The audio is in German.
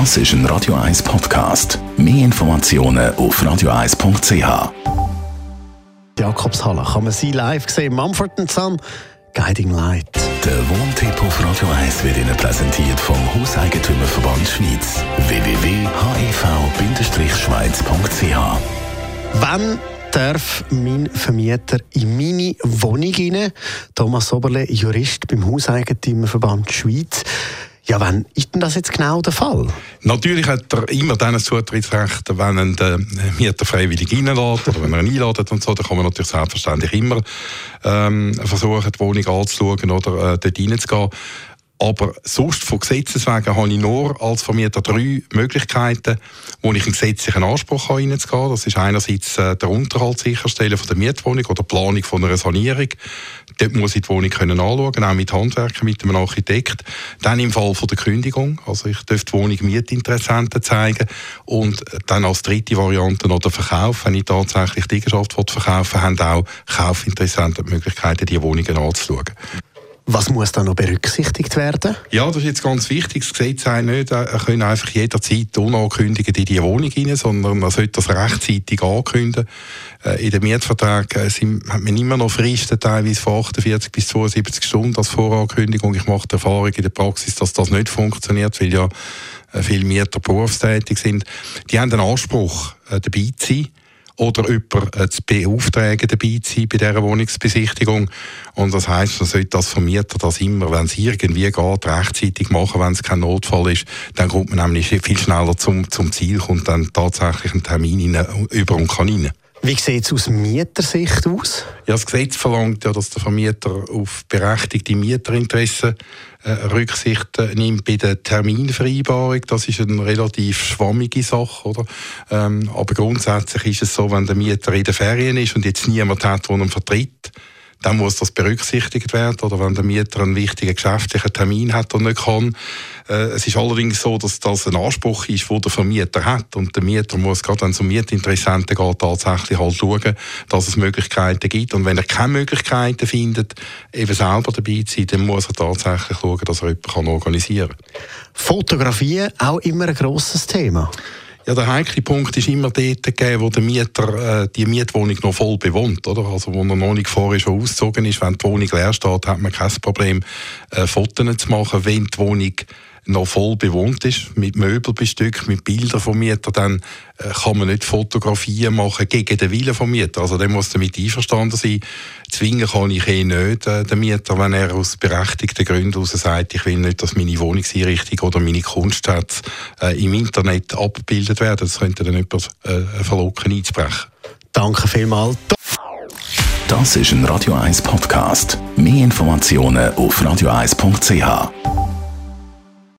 Das ist ein Radio 1 Podcast. Mehr Informationen auf radio1.ch. Jakobshalle kann man sie live sehen. Mumford Son, Guiding Light. Der Wohntipp auf Radio 1 wird Ihnen präsentiert vom Hauseigentümerverband Schweiz. www.hev-schweiz.ch Wann darf mein Vermieter in meine Wohnung rein? Thomas Oberle, Jurist beim Hauseigentümerverband Schweiz. Ja, wann ist denn das jetzt genau der Fall? Natürlich hat er immer dann ein Zutrittsrecht, wenn er den Mieter freiwillig reinlässt oder wenn er ihn einladet und so, dann kann man natürlich selbstverständlich immer ähm, versuchen, die Wohnung anzuschauen oder äh, dort reinzugehen. Aber sonst von Gesetzes wegen habe ich nur als Vermieter drei Möglichkeiten, wo ich einen gesetzlichen Anspruch habe. Das ist einerseits äh, der Unterhalt sicherstellen von der Mietwohnung oder die Planung von einer Sanierung. Dort muss ich die Wohnung können anschauen, auch mit Handwerkern, mit einem Architekt. Dann im Fall von der Kündigung, also ich darf die Wohnung Mietinteressenten zeigen. Und dann als dritte Variante noch der Verkauf. Wenn ich tatsächlich die Eigenschaft verkaufen haben auch Kaufinteressenten die Möglichkeit, die Wohnungen anzuschauen. Was muss da noch berücksichtigt werden? Ja, das ist jetzt ganz wichtig. Das Gesetz sagt nicht, er können einfach jederzeit unangekündigt in die Wohnung rein, sondern man sollte das rechtzeitig ankündigen. Äh, in den Mietverträgen sind, hat man immer noch Fristen, teilweise von 48 bis 72 Stunden als Vorankündigung. Ich mache die Erfahrung in der Praxis, dass das nicht funktioniert, weil ja äh, viele Mieter berufstätig sind. Die haben den Anspruch, äh, dabei zu sein oder jemanden äh, zu beauftragen, dabei zu sein bei dieser Wohnungsbesichtigung. Und das heisst, man sollte das Vermieter das immer, wenn es irgendwie geht, rechtzeitig machen, wenn es kein Notfall ist. Dann kommt man nämlich viel schneller zum, zum Ziel, kommt dann tatsächlich einen Termin rein, über und kann rein. Wie sieht es aus Mietersicht aus? Ja, das Gesetz verlangt ja, dass der Vermieter auf berechtigte Mieterinteressen äh, Rücksicht äh, nimmt bei der Terminvereinbarung. Das ist eine relativ schwammige Sache, oder? Ähm, aber grundsätzlich ist es so, wenn der Mieter in den Ferien ist und jetzt niemand hat, der ihn vertritt, dann muss das berücksichtigt werden. Oder wenn der Mieter einen wichtigen geschäftlichen Termin hat und nicht kann. Äh, es ist allerdings so, dass das ein Anspruch ist, den der Vermieter hat. Und der Mieter muss gerade, wenn es um Mietinteressenten geht, tatsächlich halt schauen, dass es Möglichkeiten gibt. Und wenn er keine Möglichkeiten findet, eben selber dabei zu sein, dann muss er tatsächlich schauen, dass er jemanden organisieren kann. Fotografie auch immer ein grosses Thema. Ja, der heikle Punkt ist immer dort gegeben, wo der Mieter äh, die Mietwohnung noch voll bewohnt, oder? Also, wo er noch nicht vorher schon ausgezogen ist. Wenn die Wohnung leer steht, hat man kein Problem, äh, Fotos zu machen. Wenn die Wohnung noch voll bewohnt ist, mit Möbelbestück, mit Bildern vom Mieter, dann äh, kann man nicht Fotografien machen gegen den Willen vom Mieter. Also der muss damit einverstanden sein. Zwingen kann ich eh nicht äh, den Mieter, wenn er aus berechtigten Gründen heraus sagt, ich will nicht, dass meine Wohnungseinrichtung oder meine Kunstschätze äh, im Internet abgebildet werden. Das könnte dann jemand äh, verlocken einzubrechen. Danke vielmals. Das ist ein Radio 1 Podcast. Mehr Informationen auf radio1.ch.